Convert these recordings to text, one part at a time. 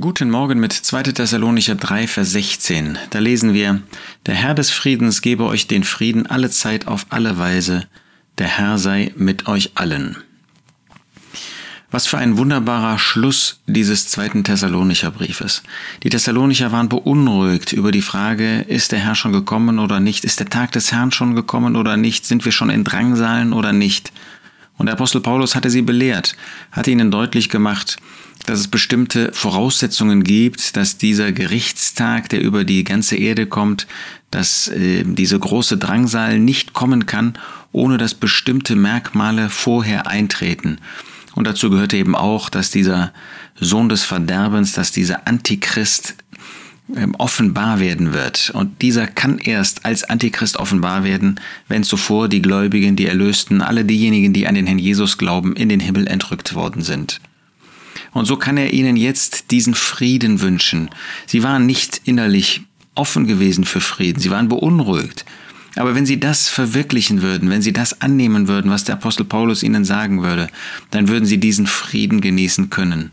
Guten Morgen mit 2. Thessalonicher 3, Vers 16. Da lesen wir, Der Herr des Friedens gebe euch den Frieden alle Zeit auf alle Weise. Der Herr sei mit euch allen. Was für ein wunderbarer Schluss dieses zweiten Thessalonicher Briefes. Die Thessalonicher waren beunruhigt über die Frage, ist der Herr schon gekommen oder nicht? Ist der Tag des Herrn schon gekommen oder nicht? Sind wir schon in Drangsalen oder nicht? Und der Apostel Paulus hatte sie belehrt, hatte ihnen deutlich gemacht, dass es bestimmte Voraussetzungen gibt, dass dieser Gerichtstag, der über die ganze Erde kommt, dass äh, diese große Drangsal nicht kommen kann, ohne dass bestimmte Merkmale vorher eintreten. Und dazu gehörte eben auch, dass dieser Sohn des Verderbens, dass dieser Antichrist ähm, offenbar werden wird. Und dieser kann erst als Antichrist offenbar werden, wenn zuvor die Gläubigen, die Erlösten, alle diejenigen, die an den Herrn Jesus glauben, in den Himmel entrückt worden sind. Und so kann er ihnen jetzt diesen Frieden wünschen. Sie waren nicht innerlich offen gewesen für Frieden, sie waren beunruhigt. Aber wenn sie das verwirklichen würden, wenn sie das annehmen würden, was der Apostel Paulus ihnen sagen würde, dann würden sie diesen Frieden genießen können.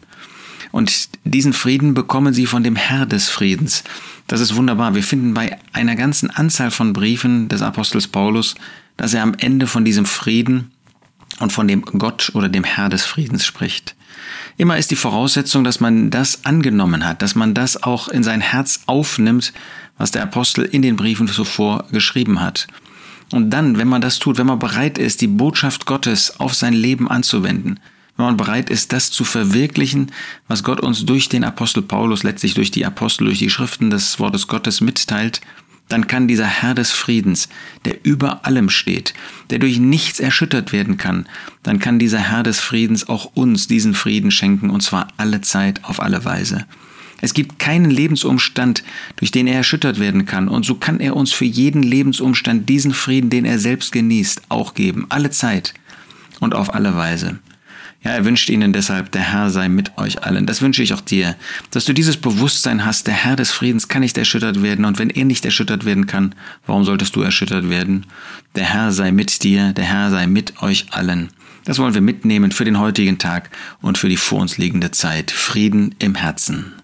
Und diesen Frieden bekommen sie von dem Herr des Friedens. Das ist wunderbar. Wir finden bei einer ganzen Anzahl von Briefen des Apostels Paulus, dass er am Ende von diesem Frieden und von dem Gott oder dem Herr des Friedens spricht. Immer ist die Voraussetzung, dass man das angenommen hat, dass man das auch in sein Herz aufnimmt, was der Apostel in den Briefen zuvor geschrieben hat. Und dann, wenn man das tut, wenn man bereit ist, die Botschaft Gottes auf sein Leben anzuwenden, wenn man bereit ist, das zu verwirklichen, was Gott uns durch den Apostel Paulus, letztlich durch die Apostel, durch die Schriften des Wortes Gottes mitteilt, dann kann dieser Herr des Friedens, der über allem steht, der durch nichts erschüttert werden kann, dann kann dieser Herr des Friedens auch uns diesen Frieden schenken, und zwar alle Zeit auf alle Weise. Es gibt keinen Lebensumstand, durch den er erschüttert werden kann, und so kann er uns für jeden Lebensumstand diesen Frieden, den er selbst genießt, auch geben, alle Zeit und auf alle Weise. Ja, er wünscht ihnen deshalb, der Herr sei mit euch allen. Das wünsche ich auch dir, dass du dieses Bewusstsein hast, der Herr des Friedens kann nicht erschüttert werden und wenn er nicht erschüttert werden kann, warum solltest du erschüttert werden? Der Herr sei mit dir, der Herr sei mit euch allen. Das wollen wir mitnehmen für den heutigen Tag und für die vor uns liegende Zeit. Frieden im Herzen.